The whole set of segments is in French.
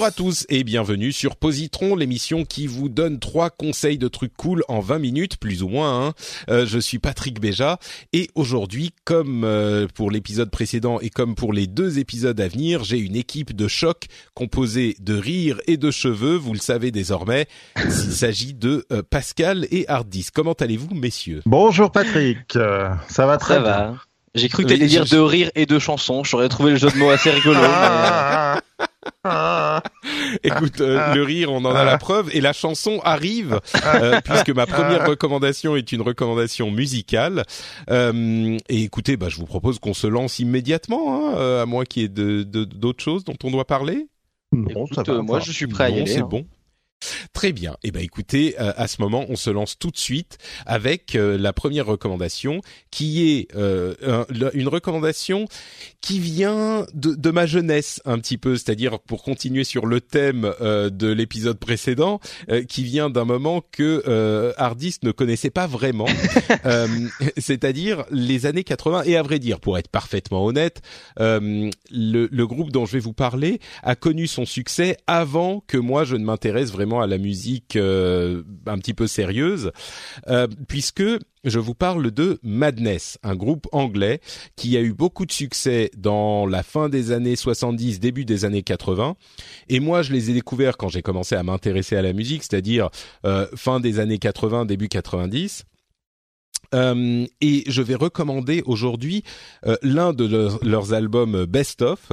Bonjour à tous et bienvenue sur Positron, l'émission qui vous donne trois conseils de trucs cool en 20 minutes, plus ou moins. hein. Euh, je suis Patrick Béja et aujourd'hui, comme euh, pour l'épisode précédent et comme pour les deux épisodes à venir, j'ai une équipe de choc composée de rire et de cheveux. Vous le savez désormais, il s'agit de euh, Pascal et Hardis. Comment allez-vous, messieurs? Bonjour Patrick, Euh, ça va très Ça bien. va. J'ai cru que Oui, t'allais dire je- de rire et de chansons. J'aurais trouvé le jeu de mots assez rigolo. mais, ah. Écoute, euh, le rire, on en a la preuve et la chanson arrive euh, puisque ma première recommandation est une recommandation musicale. Euh, et écoutez, bah, je vous propose qu'on se lance immédiatement, hein, à moins qu'il y ait de- de- d'autres choses dont on doit parler. Non, écoute, ça va. moi, je suis prêt à y Non, aller. c'est hein. bon. Très bien. Eh ben écoutez, euh, à ce moment, on se lance tout de suite avec euh, la première recommandation, qui est euh, un- le- une recommandation qui vient de, de ma jeunesse un petit peu, c'est-à-dire pour continuer sur le thème euh, de l'épisode précédent, euh, qui vient d'un moment que euh, Hardis ne connaissait pas vraiment, Euh, c'est-à-dire les années 80. Et à vrai dire, pour être parfaitement honnête, euh, le, le groupe dont je vais vous parler a connu son succès avant que moi je ne m'intéresse vraiment à la musique euh, un petit peu sérieuse, euh, puisque je vous parle de Madness, un groupe anglais qui a eu beaucoup de succès dans la fin des années 70, début des années 80. Et moi, je les ai découverts quand j'ai commencé à m'intéresser à la musique, c'est-à-dire euh, fin des années 80, début 90. Euh, et je vais recommander aujourd'hui l'un de leurs albums Best of,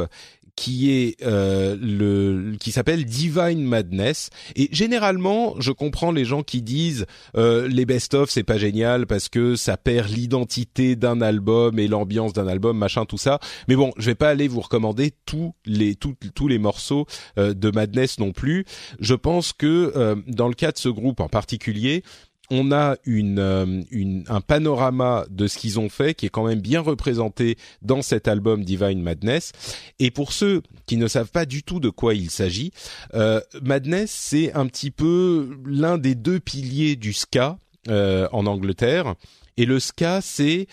qui est euh, le qui s'appelle Divine Madness. Et généralement je comprends les gens qui disent euh, les best of c'est pas génial parce que ça perd l'identité d'un album et l'ambiance d'un album machin tout ça. Mais bon je vais pas aller vous recommander tous les tous tous les morceaux euh, de Madness non plus. Je pense que dans le cas de ce groupe en particulier on a une, euh, une, un panorama de ce qu'ils ont fait qui est quand même bien représenté dans cet album Divine Madness. Et pour ceux qui ne savent pas du tout de quoi il s'agit, euh, Madness c'est un petit peu l'un des deux piliers du ska euh, en Angleterre. Et le ska c'est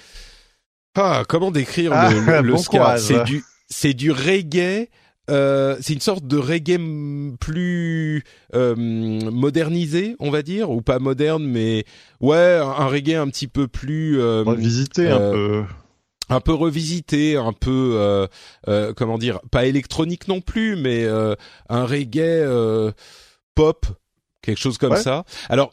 ah comment décrire le, Ah, le- le bon ska? C'est du c'est du reggae. Euh, c'est une sorte de reggae plus euh, modernisé, on va dire, ou pas moderne, mais ouais, un, reggae un petit peu plus euh, Revisiter un euh, peu. un peu revisité, un peu euh, euh, comment dire, pas électronique non plus, mais euh, un reggae euh, pop, quelque chose comme Ouais. ça. Alors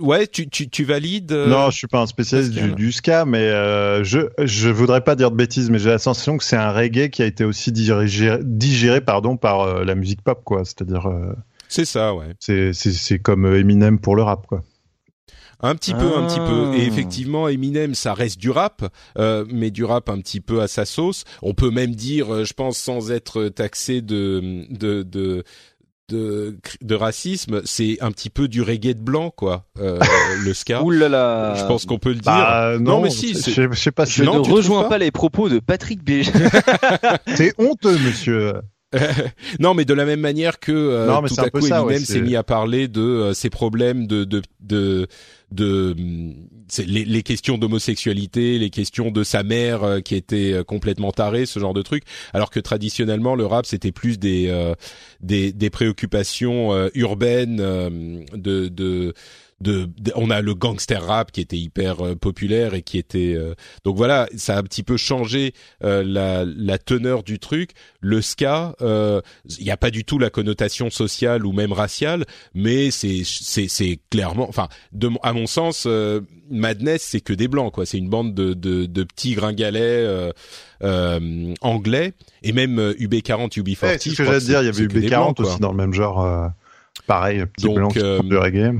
ouais, tu tu, tu valides euh, Non, je suis pas un spécialiste du, du ska, mais euh, je je voudrais pas dire de bêtises, mais j'ai la sensation que c'est un reggae qui a été aussi digéré, digéré pardon par euh, la musique pop quoi. C'est-à-dire euh, C'est ça, ouais. c'est c'est c'est comme Eminem pour le rap quoi. Un petit peu, un petit peu. Et Ah. effectivement, Eminem, ça reste du rap, euh, mais du rap un petit peu à sa sauce. On peut même dire, euh, je pense, sans être taxé de de de de, de racisme, c'est un petit peu du reggae de blanc, quoi. euh, le ska. Ouh là là. Je pense qu'on peut le dire. Bah non, mais si, je c'est- sais- je sais pas si Je Non, ne rejoins pas pas, les propos de Patrick B. c'est honteux monsieur. non, mais de la même manière que euh, Non, mais tout à coup ça, Eminem ouais, s'est mis à parler de euh, ses problèmes de de de de, les, questions d'homosexualité, les questions de sa mère euh, qui était euh, complètement tarée, ce genre de trucs. Alors que traditionnellement, le rap c'était plus des euh, des, préoccupations urbaines, de de, de- on a le gangster rap qui était hyper euh, populaire et qui était euh, donc voilà ça a un petit peu changé euh, la, la teneur du truc le ska euh, il n'y a pas du tout la connotation sociale ou même raciale mais c'est c'est c'est clairement enfin de à mon sens euh, Madness c'est que des blancs quoi c'est une bande de de, de petits gringalets euh, euh, anglais et même euh, UB40 UB40 Ouais, c'est ce que j'allais dire, il y avait que des blancs, UB40 quoi. aussi dans le même genre. euh, pareil, petit Donc, euh, font de reggae.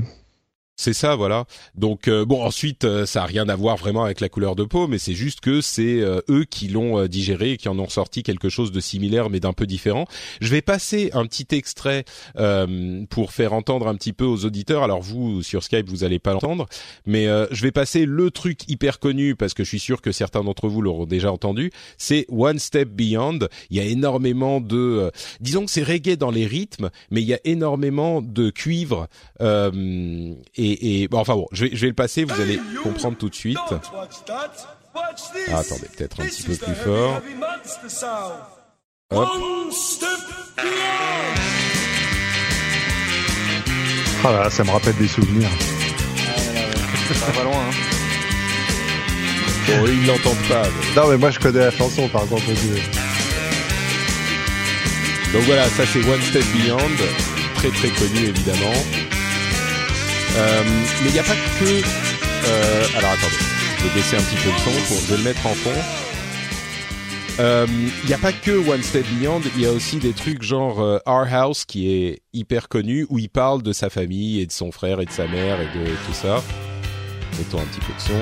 C'est ça, voilà. Donc euh, bon, ensuite, euh, ça a rien à voir vraiment avec la couleur de peau, mais c'est juste que c'est euh, eux qui l'ont euh, digéré et qui en ont sorti quelque chose de similaire, mais d'un peu différent. Je vais passer un petit extrait euh, pour faire entendre un petit peu aux auditeurs. Alors vous, sur Skype, vous allez pas l'entendre, mais euh, je vais passer le truc hyper connu parce que je suis sûr que certains d'entre vous l'auront déjà entendu. C'est One Step Beyond. Il y a énormément de, disons que c'est reggae dans les rythmes, mais il y a énormément de cuivre et, et bon, enfin bon, je vais, je vais le passer, vous allez comprendre tout de suite. Ah, attendez, peut-être un petit peu plus fort. Hop. Ah là, ça me rappelle des souvenirs. Ça va loin. Hein. Bon, eux, ils l'entendent pas. mais- Non, mais moi je connais la chanson par contre. Donc voilà, ça c'est One Step Beyond, très très connu évidemment. Euh, mais il n'y a pas que. euh, alors attendez, je vais baisser un petit peu le son pour je le mettre en fond. Euh, Il n'y a pas que One Step Beyond, il y a aussi des trucs genre euh, Our House qui est hyper connu où il parle de sa famille et de son frère et de sa mère et de tout ça. Mettons un petit peu de son.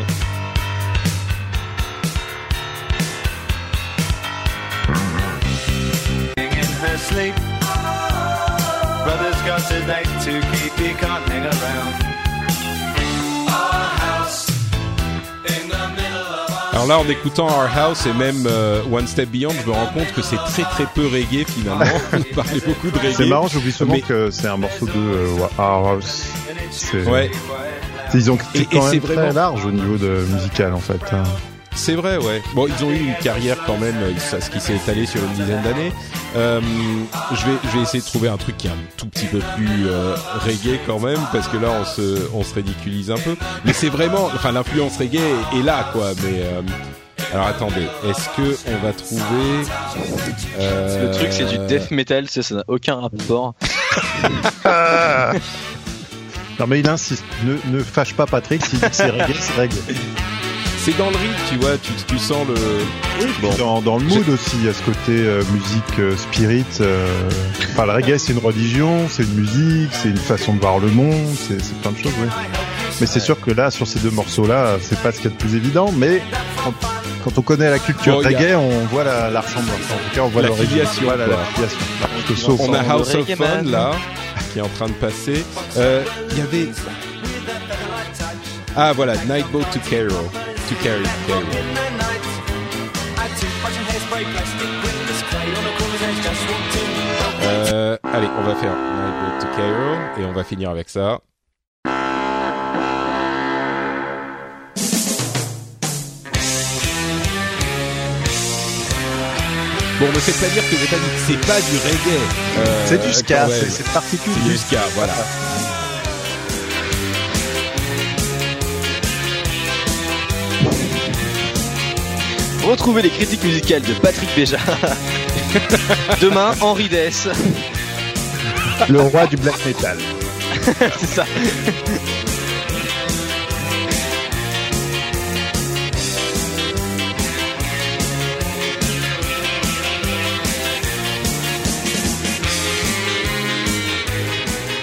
Got a date to keep, can't hang around. Alors là, en écoutant Our House et même euh, One Step Beyond, je me rends compte que c'est très très peu reggae finalement. On parlait beaucoup de reggae. C'est marrant, j'oublie souvent Mais- que c'est un morceau de euh, Our House. C'est- Ouais, Ils ont Et- été quand et c'est même très vraiment- large au niveau de musical en fait. C'est vrai, ouais. Bon, ils ont eu une carrière quand même, euh, ça, ce qui s'est étalé sur une dizaine d'années. Euh, je vais, je vais essayer de trouver un truc qui est un tout petit peu plus euh, reggae quand même, parce que là, on se, on se ridiculise un peu. Mais c'est vraiment, enfin, l'influence reggae est, est là, quoi. Mais euh, alors, attendez, est-ce que on va trouver euh, Le truc, c'est du death metal, ça ça n'a aucun rapport. Non mais il insiste, ne, ne fâche pas Patrick, s'il dit que c'est reggae, c'est reggae. C'est dans le rythme, tu vois. Tu, tu sens le. Bon. Dans, dans le mood aussi, il y a ce côté euh, musique euh, spirit. euh, Enfin, le reggae, c'est une religion, c'est une musique, c'est une façon de voir le monde, c'est plein de choses, oui. Mais c'est sûr que là, sur ces deux morceaux-là, c'est pas ce qu'il y a de plus évident, mais quand, quand on connaît la culture Bon, a- reggae, on voit la, la ressemblance. En tout cas, on voit La l'origine. filiation, Voilà, quoi. la filiation. Parce que sauf On a House of Fun man. là, qui est en train de passer. Euh, Il y avait. Ah voilà, Nightboat to Cairo. To. Euh, allez, on va faire Nightboat to Cairo et on va finir avec ça. Bon, me faites pas dire que j'ai pas dit que c'est pas du reggae. Euh, C'est du ska, c'est c'est particulier. C'est du ska, voilà. Retrouvez les critiques musicales de Patrick Béja. Demain, Henri Dess. Le roi du black metal. c'est ça.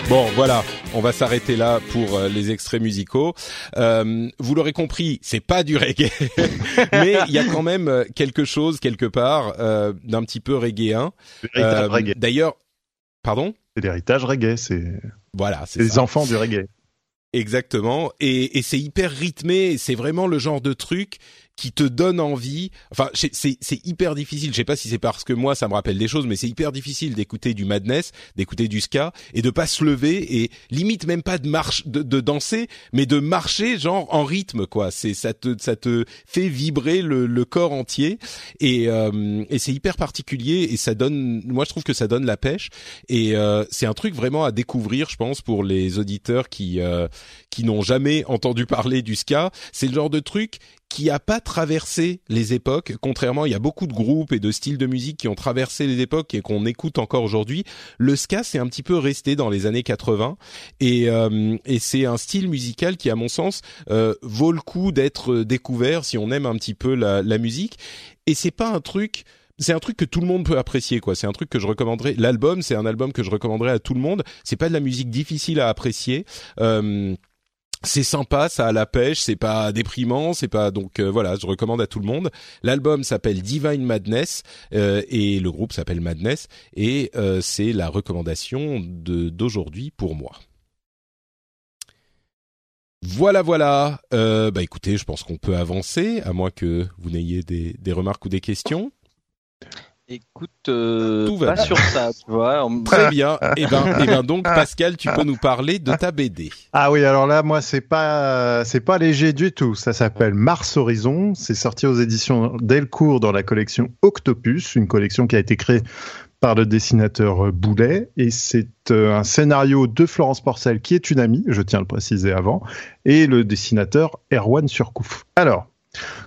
Bon, voilà, on va s'arrêter là pour euh, les extraits musicaux. Euh, vous l'aurez compris, c'est pas du reggae, mais il y a quand même euh, quelque chose quelque part euh, d'un petit peu reggaein. Euh, reggae. D'ailleurs, pardon? C'est l'héritage reggae, c'est Voilà, c'est les enfants du reggae. Exactement. Et, et c'est hyper rythmé. C'est vraiment le genre de truc qui te donne envie. Enfin, c'est hyper difficile. Je sais pas si c'est parce que moi ça me rappelle des choses, mais c'est hyper difficile d'écouter du madness, d'écouter du ska et de pas se lever et limite même pas de marche, de, de danser, mais de marcher genre en rythme quoi. C'est ça te ça te fait vibrer le, le corps entier et euh, et c'est hyper particulier et ça donne. Moi je trouve que ça donne la pêche et euh, c'est un truc vraiment à découvrir, je pense, pour les auditeurs qui euh, qui n'ont jamais entendu parler du ska. C'est le genre de truc qui a pas traversé les époques. Contrairement, il y a beaucoup de groupes et de styles de musique qui ont traversé les époques et qu'on écoute encore aujourd'hui. Le ska, c'est un petit peu resté dans les années 80 et, euh, et c'est un style musical qui, à mon sens, euh, vaut le coup d'être découvert si on aime un petit peu la, la musique. Et c'est pas un truc c'est un truc que tout le monde peut apprécier quoi. C'est un truc que je recommanderais. L'album, c'est un album que je recommanderais à tout le monde. C'est pas de la musique difficile à apprécier. Euh, c'est sympa, ça a la pêche, c'est pas déprimant, c'est pas donc euh, voilà, je recommande à tout le monde. L'album s'appelle Divine Madness euh, et le groupe s'appelle Madness et euh, c'est la recommandation de d'aujourd'hui pour moi. Voilà, voilà. Bah écoutez, je pense qu'on peut avancer, à moins que vous n'ayez des remarques ou des questions. Écoute, euh, Tout va pas bien. sur ça, tu vois. on- Très bien. Et ben, et ben donc Pascal, tu peux nous parler de ta BD. Ah oui, alors là, moi, c'est pas, c'est pas léger du tout. Ça s'appelle Mars Horizon. C'est sorti aux éditions Delcourt dans la collection Octopus, une collection qui a été créée par le dessinateur Boulet. Et c'est euh, un scénario de Florence Porcel, qui est une amie, je tiens à le préciser avant, et le dessinateur Erwan Surcouf. Alors,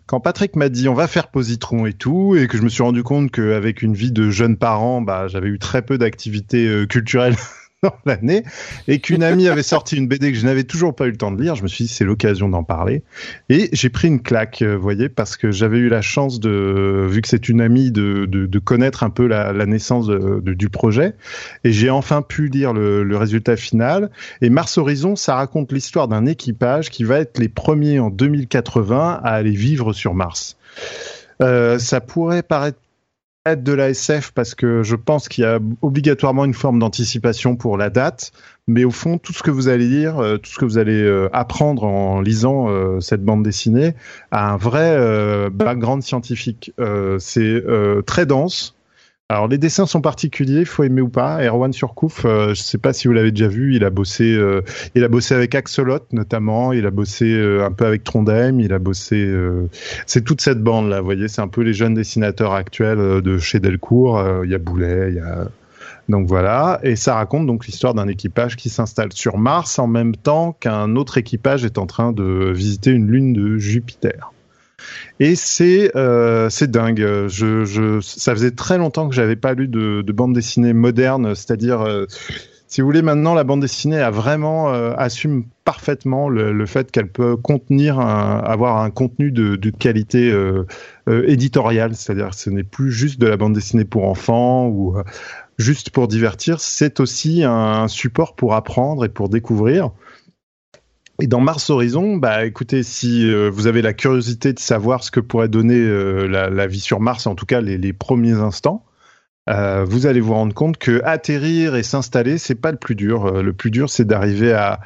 quand Patrick m'a dit on va faire Positron et tout, et que je me suis rendu compte qu'avec une vie de jeune parent, bah, j'avais eu très peu d'activités euh, culturelles dans l'année, et qu'une amie avait sorti une BD que je n'avais toujours pas eu le temps de lire, je me suis dit c'est l'occasion d'en parler. Et j'ai pris une claque, euh, vous voyez, parce que j'avais eu la chance de, vu que c'est une amie, de, de, connaître un peu la, naissance du projet, et j'ai enfin pu lire le, le résultat final. Et Mars Horizon, ça raconte l'histoire d'un équipage qui va être les premiers en 2080 à aller vivre sur Mars. Euh, ça pourrait paraître être de la SF parce que je pense qu'il y a obligatoirement une forme d'anticipation pour la date, mais au fond, tout ce que vous allez lire, euh, tout ce que vous allez euh, apprendre en lisant euh, cette bande dessinée a un vrai background scientifique. C'est très dense. Alors les dessins sont particuliers, faut aimer ou pas. Erwan Surcouf, euh, je sais pas si vous l'avez déjà vu, il a bossé, euh, il a bossé avec Axolot notamment, il a bossé euh, un peu avec Trondheim, il a bossé, c'est toute cette bande là, vous voyez, c'est un peu les jeunes dessinateurs actuels de chez Delcourt. Il y a Boulet, il y a donc voilà, et ça raconte donc l'histoire d'un équipage qui s'installe sur Mars en même temps qu'un autre équipage est en train de visiter une lune de Jupiter. Et c'est euh, c'est dingue. Ça faisait très longtemps que j'avais pas lu de, de bande dessinée moderne, c'est-à-dire, euh, si vous voulez, maintenant la bande dessinée a vraiment euh, assume parfaitement le, fait qu'elle peut contenir, avoir un contenu de, qualité éditoriale, c'est-à-dire que ce n'est plus juste de la bande dessinée pour enfants ou juste pour divertir, c'est aussi un support pour apprendre et pour découvrir. Et dans Mars Horizon, bah écoutez, si euh, vous avez la curiosité de savoir ce que pourrait donner euh, la, vie sur Mars, en tout cas les, premiers instants, euh, vous allez vous rendre compte que atterrir et s'installer, c'est pas le plus dur. Le plus dur, c'est d'arriver à,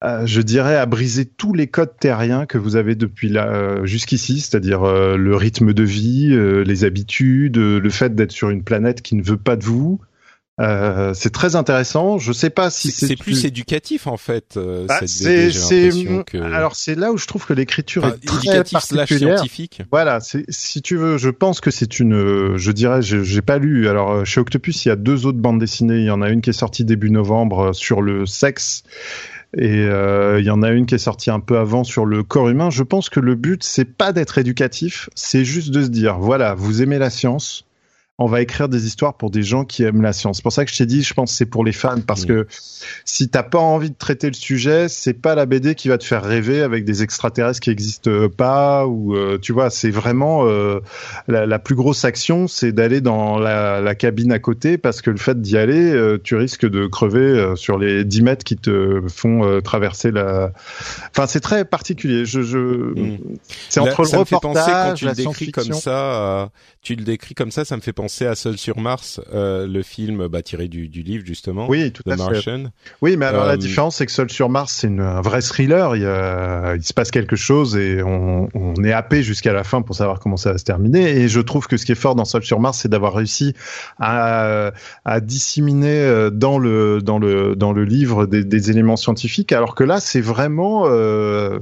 à, je dirais, à briser tous les codes terriens que vous avez depuis là jusqu'ici, c'est-à-dire le rythme de vie, les habitudes, le fait d'être sur une planète qui ne veut pas de vous. Euh, c'est très intéressant. Je sais pas si C'est plus éducatif en fait. euh, bah, cette c'est, que... alors c'est là où je trouve que l'écriture Enfin, est très particulière. scientifique. Voilà, si tu veux, je pense que c'est une, euh, je dirais, j'ai pas lu. Alors chez Octopus, il y a deux autres bandes dessinées. Il y en a une qui est sortie début novembre sur le sexe. Et euh, il y en a une qui est sortie un peu avant sur le corps humain. Je pense que le but, c'est pas d'être éducatif, c'est juste de se dire, voilà, vous aimez la science, on va écrire des histoires pour des gens qui aiment la science. C'est pour ça que je t'ai dit, je pense que c'est pour les fans, parce Mm. que si t'as pas envie de traiter le sujet, c'est pas la BD qui va te faire rêver avec des extraterrestres qui existent euh, pas, ou euh, tu vois, c'est vraiment euh, la, la plus grosse action, c'est d'aller dans la, la cabine à côté, parce que le fait d'y aller, euh, tu risques de crever euh, sur les 10 mètres qui te font euh, traverser la. Enfin, c'est très particulier. Je, je... Mm. c'est entre le me fait penser quand reportage, tu la le décris comme ça, euh, tu le décris comme ça, ça me fait penser à Seul sur Mars, euh, le film bah, tiré du, du livre justement, Oui, tout The à fait. Oui, mais alors Euh, la différence, c'est que Seul sur Mars, c'est un vrai thriller. Il, se passe quelque chose et on, on est happé jusqu'à la fin pour savoir comment ça va se terminer. Et je trouve que ce qui est fort dans Seul sur Mars, c'est d'avoir réussi à, à disséminer euh, dans le dans le dans le livre des, des éléments scientifiques, alors que là, c'est vraiment, euh,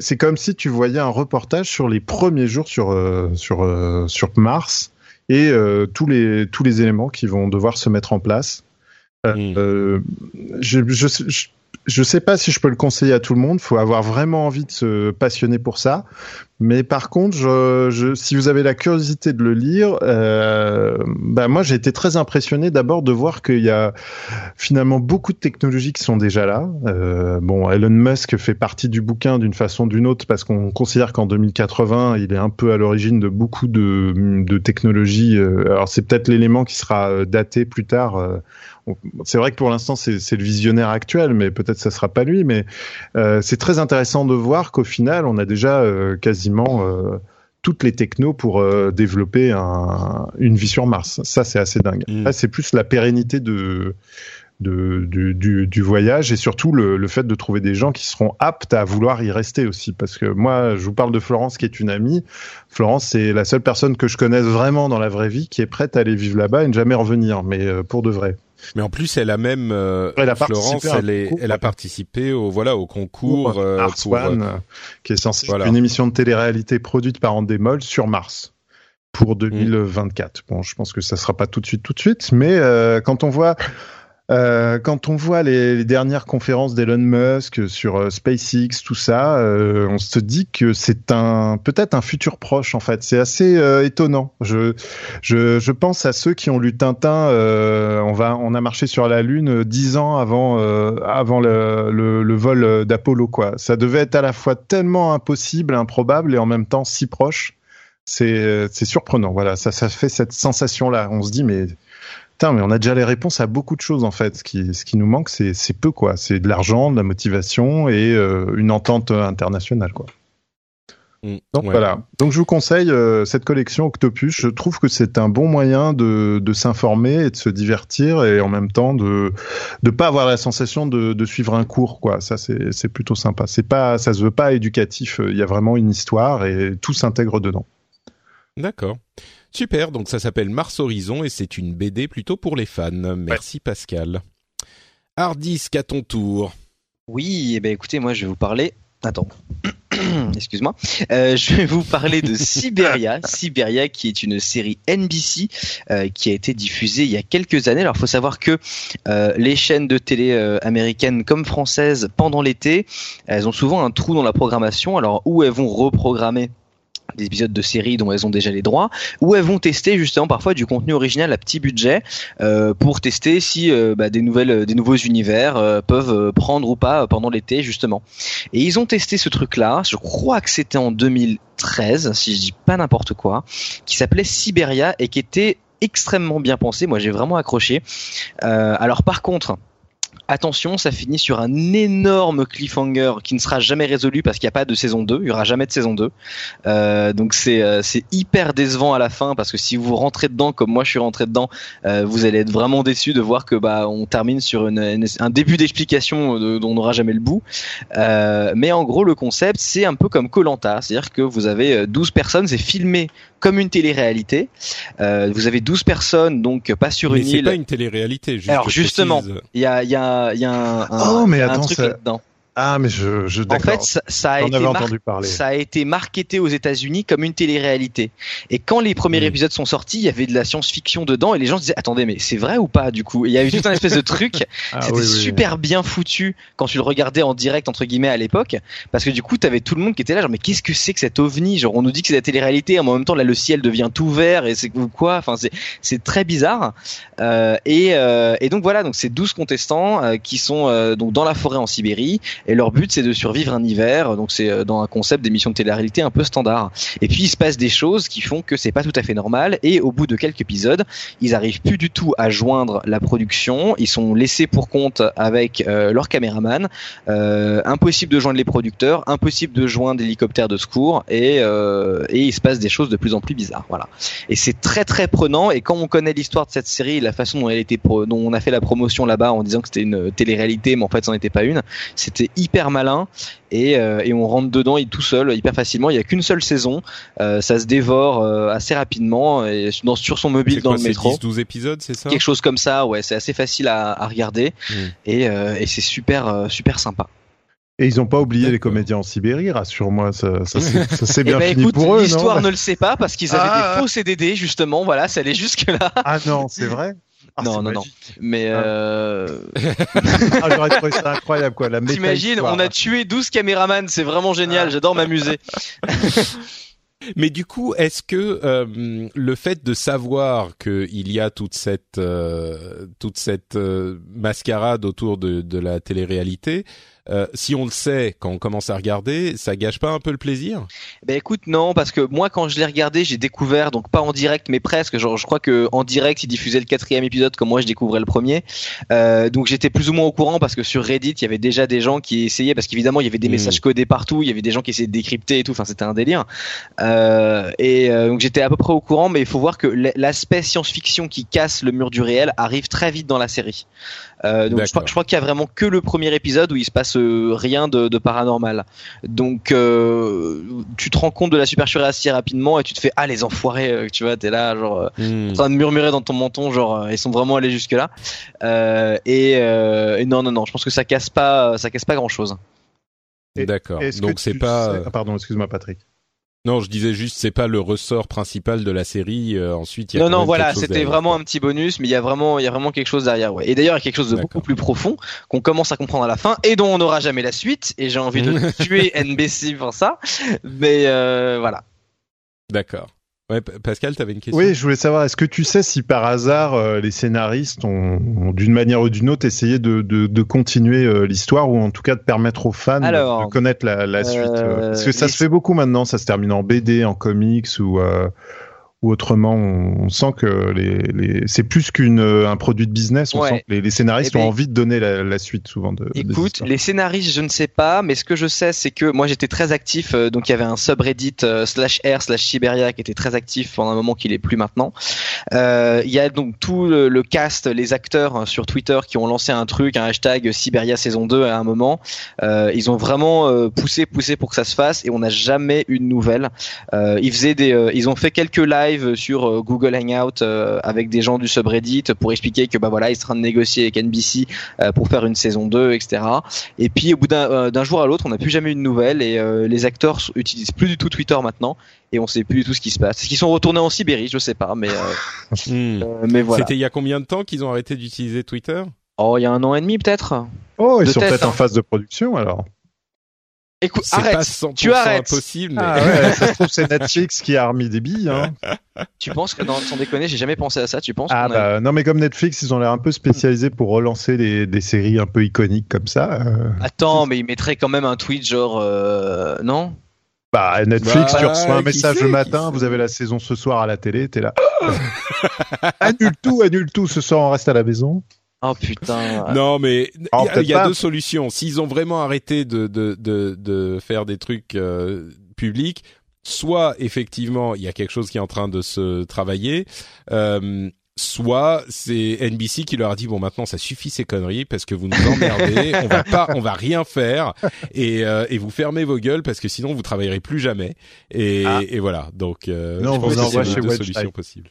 c'est comme si tu voyais un reportage sur les premiers jours sur euh, sur euh, sur Mars et euh, tous les tous les éléments qui vont devoir se mettre en place. Euh, Mm. euh, je, je, je, je sais pas si je peux le conseiller à tout le monde. Faut avoir vraiment envie de se passionner pour ça. Mais par contre, je, je, si vous avez la curiosité de le lire, euh, bah moi j'ai été très impressionné d'abord de voir qu'il y a finalement beaucoup de technologies qui sont déjà là. Euh, bon, Elon Musk fait partie du bouquin d'une façon ou d'une autre parce qu'on considère qu'en 2080, il est un peu à l'origine de beaucoup de, de technologies. Euh, alors c'est peut-être l'élément qui sera euh, daté plus tard. C'est vrai que pour l'instant c'est le visionnaire actuel, mais peut-être ça sera pas lui. Mais euh, c'est très intéressant de voir qu'au final, on a déjà euh, quasiment euh, toutes les technos pour développer un- une vie sur Mars. Ça, c'est assez dingue. Mm. Là, c'est plus la pérennité de, de- du, du- du voyage et surtout le, le fait de trouver des gens qui seront aptes à vouloir y rester aussi. Parce que moi, je vous parle de Florence qui est une amie. Florence, c'est la seule personne que je connaisse vraiment dans la vraie vie qui est prête à aller vivre là-bas et ne jamais revenir, mais euh, pour de vrai. Mais en plus, elle a même euh, Elle a Florence, elle, est, concours, elle a participé au voilà au concours euh, Mars pour, One, euh, qui est censé voilà. être une émission de télé-réalité produite par Endemol sur Mars pour 2024. Bon, je pense que ça sera pas tout de suite, tout de suite, mais euh, quand on voit euh, quand on voit les, les dernières conférences d'Elon Musk sur euh, SpaceX, tout ça, euh, on se dit que c'est un peut-être un futur proche en fait. C'est assez euh, étonnant. Je, je je pense à ceux qui ont lu Tintin. euh, on va on a marché sur la Lune dix ans avant avant le, le, le vol d'Apollo quoi. Ça devait être à la fois tellement impossible, improbable et en même temps si proche. C'est c'est surprenant. Voilà, ça ça fait cette sensation là. On se dit mais Putain, mais on a déjà les réponses à beaucoup de choses en fait. Ce qui, ce qui nous manque, c'est, c'est peu quoi. C'est de l'argent, de la motivation et euh, une entente internationale quoi. mm, Donc ouais. voilà. Donc je vous conseille euh, cette collection Octopus. Je trouve que c'est un bon moyen de, de s'informer et de se divertir et en même temps de de pas avoir la sensation de, de suivre un cours quoi. Ça c'est, c'est plutôt sympa. C'est pas, ça se veut pas éducatif. Il y a vraiment une histoire et tout s'intègre dedans. D'accord. Super, donc ça s'appelle Mars Horizon et c'est une BD plutôt pour les fans. Merci Pascal. Hardisk à ton tour. Oui, eh ben écoutez, moi je vais vous parler. Attends. Excuse-moi. Euh, je vais vous parler de Siberia. Siberia, qui est une série NBC euh, qui a été diffusée il y a quelques années. Alors, il faut savoir que euh, les chaînes de télé euh, américaines comme françaises, pendant l'été, elles ont souvent un trou dans la programmation. Alors, où elles vont reprogrammer des épisodes de séries dont elles ont déjà les droits, ou elles vont tester justement parfois du contenu original à petit budget euh, pour tester si euh, bah, des nouvelles, des nouveaux univers euh, peuvent euh, prendre ou pas euh, pendant l'été justement. Et ils ont testé ce truc-là. Je crois que c'était en 2013, si je dis pas n'importe quoi, qui s'appelait Siberia et qui était extrêmement bien pensé. Moi, j'ai vraiment accroché. Euh, alors par contre. Attention, ça finit sur un énorme cliffhanger qui ne sera jamais résolu parce qu'il n'y a pas de saison 2, il y aura jamais de saison 2. Euh, donc c'est euh, hyper décevant à la fin parce que si vous rentrez dedans comme moi je suis rentré dedans, euh, vous allez être vraiment déçu de voir que bah on termine sur une, un début d'explication de- dont on n'aura jamais le bout. Euh, mais en gros le concept c'est un peu comme Colanta, c'est-à-dire que vous avez euh, 12 personnes, c'est filmé comme une télé-réalité. Euh, vous avez 12 personnes donc pas sur Mais une c'est île. pas une télé-réalité. Juste Alors, justement. Il y a, il y a, il y a un, un- Oh, mais un attends, truc ça- là-dedans. Ah mais je, je En fait, ça, ça a été entendu parler. ça a été marketé aux États-Unis comme une télé-réalité. Et quand les premiers épisodes sont sortis, il y avait de la science-fiction dedans et les gens se disaient attendez mais c'est vrai ou pas du coup? Il y a eu tout un espèce de truc. Ah, C'était oui, oui. super bien foutu quand tu le regardais en direct entre guillemets à l'époque parce que du coup t'avais tout le monde qui était là genre mais qu'est-ce que c'est que cet ovni? Genre on nous dit que c'est la télé-réalité mais en même temps là le ciel devient tout vert et c'est quoi? Enfin c'est c'est très bizarre euh, et, euh, et donc voilà donc c'est 12 contestants euh, qui sont euh, donc dans la forêt en Sibérie et leur but c'est de survivre un hiver. Donc c'est euh, dans un concept d'émission de télé-réalité un peu standard. Et puis il se passe des choses qui font que c'est pas tout à fait normal. Et au bout de quelques épisodes, ils arrivent plus du tout à joindre la production. Ils sont laissés pour compte avec euh, leur caméraman. Euh, impossible de joindre les producteurs, impossible de joindre l'hélicoptère de secours, et, euh, et il se passe des choses de plus en plus bizarres. Voilà. Et c'est très très prenant. Et quand on connaît l'histoire de cette série, la façon dont elle était, dont on a fait la promotion là-bas en disant que c'était une télé-réalité, mais en fait, c'en était pas une. C'était hyper malin. Et, euh, et on rentre dedans et tout seul hyper facilement. Il y a qu'une seule saison. Euh, ça se dévore euh, assez rapidement et dans, sur son mobile C'est dans quoi, le c'est métro. 10-12 épisodes, c'est ça? Quelque chose comme ça, ouais, c'est assez facile à, à regarder Mm. et, euh, et c'est super super sympa. Et ils ont pas oublié les comédiens en Sibérie, rassure-moi, ça, ça, s'est Eh bien ben, fini écoute, pour eux, l'histoire ne le sait pas parce qu'ils avaient Ah. des faux CDD justement, voilà, ça allait jusque là. Ah non, c'est vrai? Ah, Non, non, non. Mais Ah. euh, Ah, j'aurais trouvé ça incroyable, quoi. T'imagines, on a tué 12 caméramans, c'est vraiment génial, j'adore m'amuser. Mais du coup, est-ce que euh, le fait de savoir qu'il y a toute cette euh, toute cette euh, mascarade autour de, de la télé-réalité, euh, si on le sait quand on commence à regarder, ça gâche pas un peu le plaisir? Ben écoute, non, parce que moi quand je l'ai regardé, j'ai découvert, donc pas en direct, mais presque. Genre, je crois que en direct, ils diffusaient le quatrième épisode comme moi je découvrais le premier. Euh, donc j'étais plus ou moins au courant parce que sur Reddit, il y avait déjà des gens qui essayaient, parce qu'évidemment il y avait des Mm. messages codés partout, il y avait des gens qui essayaient de décrypter et tout. Enfin, c'était un délire. Euh, et donc j'étais à peu près au courant, mais il faut voir que l'aspect science-fiction qui casse le mur du réel arrive très vite dans la série. Euh, donc je crois, crois qu'il y a vraiment que le premier épisode où il se passe euh, rien de, de paranormal. Donc euh, tu te rends compte de la supercherie assez rapidement et tu te fais ah les enfoirés, euh, tu vois, t'es là genre euh, Hmm. en train de murmurer dans ton menton genre ils sont vraiment allés jusque là. Euh, et, euh, et non non non, je pense que ça casse pas ça casse pas grand chose. D'accord. Donc c'est pas. sais- Ah, pardon, excuse-moi, Patrick. Non, je disais juste c'est pas le ressort principal de la série. euh, ensuite, il y a Non non voilà, c'était vraiment un petit bonus, mais il y a vraiment il y a vraiment quelque chose derrière. Ouais. Et d'ailleurs il y a quelque chose de beaucoup plus profond qu'on commence à comprendre à la fin et dont on n'aura jamais la suite. Et j'ai envie de tuer NBC pour ça, mais euh, voilà. D'accord. Ouais, Pascal, t'avais une question? Oui, je voulais savoir, est-ce que tu sais si par hasard euh, les scénaristes ont, ont, d'une manière ou d'une autre essayé de, de, de continuer euh, l'histoire ou en tout cas de permettre aux fans de- Alors, de connaître la, la suite euh, Parce que ça les- se fait beaucoup maintenant, ça se termine en BD, en comics ou, euh, ou autrement. On, sent que les, les... c'est plus qu'un un produit de business. On Ouais. sent que les, les scénaristes Eh ben, ont envie de donner la, la suite souvent de. Écoute, les scénaristes, je ne sais pas, mais ce que je sais, c'est que moi j'étais très actif, euh, donc il y avait un subreddit euh, slash R slash Siberia qui était très actif pendant un moment qu'il est plus maintenant. Euh, Il y a donc tout le, le cast, les acteurs euh, sur Twitter qui ont lancé un truc, un hashtag Siberia saison 2 à un moment. Euh, ils ont vraiment euh, poussé, poussé pour que ça se fasse et on n'a jamais eu de nouvelles. Euh, ils faisaient des, euh, ils ont fait quelques lives sur euh, Google Hangout euh, avec des gens du subreddit pour expliquer que bah voilà ils sont en train de négocier avec NBC euh, pour faire une saison 2, etc. Et puis au bout d'un euh, jour à l'autre, on n'a plus jamais eu de nouvelles et euh, les acteurs utilisent plus du tout Twitter maintenant et on sait plus du tout ce qui se passe. Est-ce qu'ils sont retournés en Sibérie? Je sais pas, mais euh, Hmm. euh, mais voilà. C'était il y a combien de temps qu'ils ont arrêté d'utiliser Twitter? Oh, il y a un an et demi peut-être. Oh, ils de sont peut-être hein. en phase de production alors. Écoute, arrête. pas 100% tu arrêtes. impossible, mais Ah ouais, ça se trouve c'est Netflix qui a remis des billes. Hein. Tu penses que non, sans déconner, j'ai jamais pensé à ça. Tu penses Ah a- bah non mais comme Netflix ils ont l'air un peu spécialisés pour relancer des, des séries un peu iconiques comme ça. euh, Attends, mais ils mettraient quand même un tweet genre euh, non? Bah Netflix Bah, tu reçois un message sait, le matin, vous avez la saison ce soir à la télé, t'es là. annule tout, annule tout, ce soir on reste à la maison. Oh putain. Non, mais il Oh, y a, peut-être il y a deux solutions. S'ils ont vraiment arrêté de de de, de faire des trucs euh, publics, soit effectivement il y a quelque chose qui est en train de se travailler, euh, soit c'est NBC qui leur a dit bon maintenant ça suffit ces conneries parce que vous nous emmerdez, on va pas, on va rien faire et euh, et vous fermez vos gueules parce que sinon vous travaillerez plus jamais et Ah. et voilà donc euh, Non, je on pense vous que c'est solutions Type. possibles.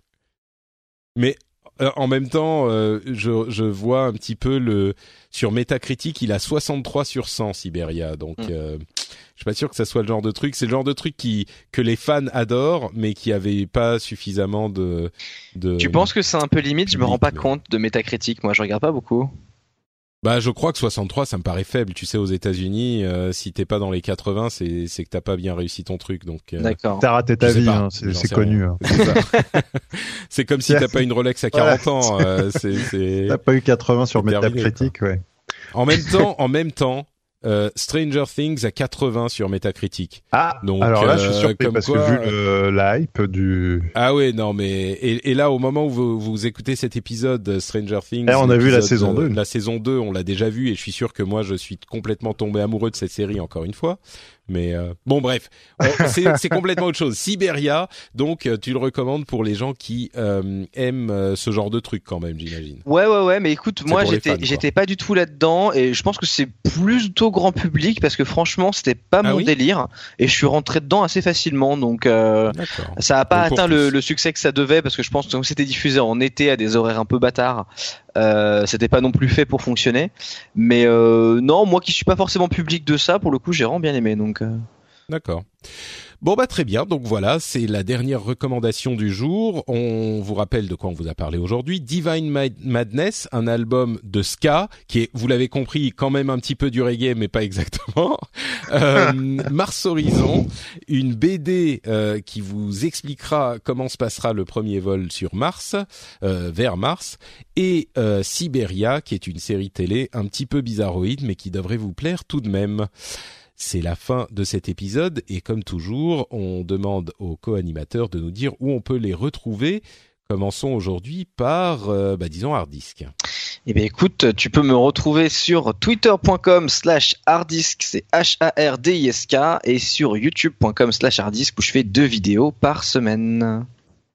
Mais euh, en même temps, euh, je, je vois un petit peu le sur Metacritic, il a 63 sur 100 Siberia, donc Mm. euh, je suis pas sûr que ça soit le genre de truc. C'est le genre de truc qui que les fans adorent, mais qui avait pas suffisamment de. de Tu penses que c'est un peu limite? Je me rends pas compte de métacritique. Moi, je regarde pas beaucoup. Bah, je crois que 63, ça me paraît faible. Tu sais, aux États-Unis, euh, si t'es pas dans les 80, c'est c'est que t'as pas bien réussi ton truc. Donc, euh, D'accord. T'as raté ta vie, hein, c'est connu. hein. C'est comme si t'as pas une Rolex à 40 ans. euh, c'est c'est T'as pas eu 80 sur Metacritic, ouais. En même temps, en même temps, euh, Stranger Things à 80 sur Metacritic. Ah, Donc, alors là, je euh, suis surpris comme parce quoi, que vu le, la hype du... Ah ouais, non mais et, et là au moment où vous, vous écoutez cet épisode euh, Stranger Things, Eh, on a vu la saison euh, 2. La saison 2, on l'a déjà vu et je suis sûr que moi je suis complètement tombé amoureux de cette série encore une fois. Mais euh, bon bref, c'est complètement autre chose. Siberia, donc euh, tu le recommandes pour les gens qui euh, aiment euh, ce genre de truc quand même, j'imagine. Ouais, ouais, ouais, mais écoute, moi j'étais, j'étais pas du tout là-dedans et je pense que c'est plutôt grand public parce que franchement c'était pas Ah mon oui délire et je suis rentré dedans assez facilement donc euh, ça a pas Donc, atteint le, succès que ça devait parce que je pense que c'était diffusé en été à des horaires un peu bâtards, euh, c'était pas non plus fait pour fonctionner. Mais euh, non, moi qui suis pas forcément public de ça, pour le coup j'ai vraiment bien aimé donc. euh, D'accord. Bon bah très bien, donc voilà, c'est la dernière recommandation du jour. On vous rappelle de quoi on vous a parlé aujourd'hui. Divine Mad- Madness, un album de ska qui est, vous l'avez compris, quand même un petit peu du reggae, mais pas exactement. Euh, Mars Horizon, une BD euh, qui vous expliquera comment se passera le premier vol sur Mars, euh, vers Mars, et Siberia, qui est une série télé un petit peu bizarroïde, mais qui devrait vous plaire tout de même. C'est la fin de cet épisode et comme toujours, on demande aux co-animateurs de nous dire où on peut les retrouver. Commençons aujourd'hui par, euh, bah, disons, Hardisk. Eh bien écoute, tu peux me retrouver sur twitter.com slash harddisk, c'est H-A-R-D-I-S-K, et sur youtube.com slash harddisk où je fais deux vidéos par semaine.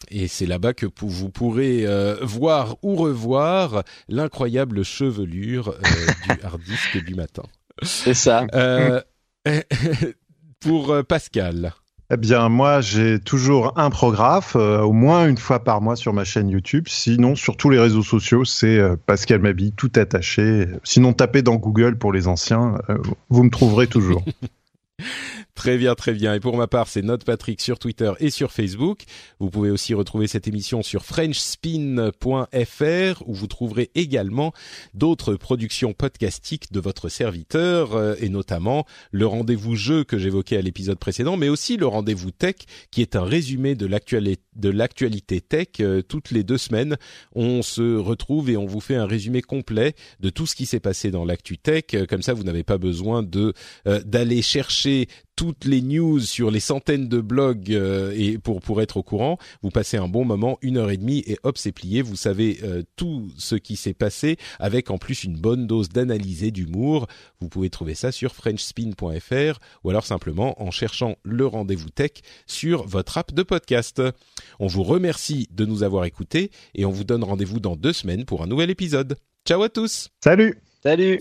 Et c'est là-bas que vous pourrez euh, voir ou revoir l'incroyable chevelure euh, du Hardisk du matin. C'est ça. Euh, pour euh, Pascal. Eh bien, moi, j'ai toujours un prographe, euh, au moins une fois par mois sur ma chaîne YouTube. Sinon, sur tous les réseaux sociaux, c'est euh, Pascal Mabi, tout attaché. Sinon, tapez dans Google pour les anciens, euh, vous me trouverez toujours. Très bien, très bien. Et pour ma part, c'est Note Patrick sur Twitter et sur Facebook. Vous pouvez aussi retrouver cette émission sur frenchspin.fr où vous trouverez également d'autres productions podcastiques de votre serviteur euh, et notamment le rendez-vous jeu que j'évoquais à l'épisode précédent, mais aussi le rendez-vous tech qui est un résumé de l'actualité tech euh, toutes les deux semaines. On se retrouve et on vous fait un résumé complet de tout ce qui s'est passé dans l'actu tech. Euh, Comme ça, vous n'avez pas besoin de euh, d'aller chercher toutes les news sur les centaines de blogs euh, et pour pour être au courant, vous passez un bon moment, une heure et demie et hop c'est plié. Vous savez euh, tout ce qui s'est passé avec en plus une bonne dose d'analyse et d'humour. Vous pouvez trouver ça sur frenchspin.fr ou alors simplement en cherchant le rendez-vous tech sur votre app de podcast. On vous remercie de nous avoir écoutés et on vous donne rendez-vous dans deux semaines pour un nouvel épisode. Ciao à tous. Salut Salut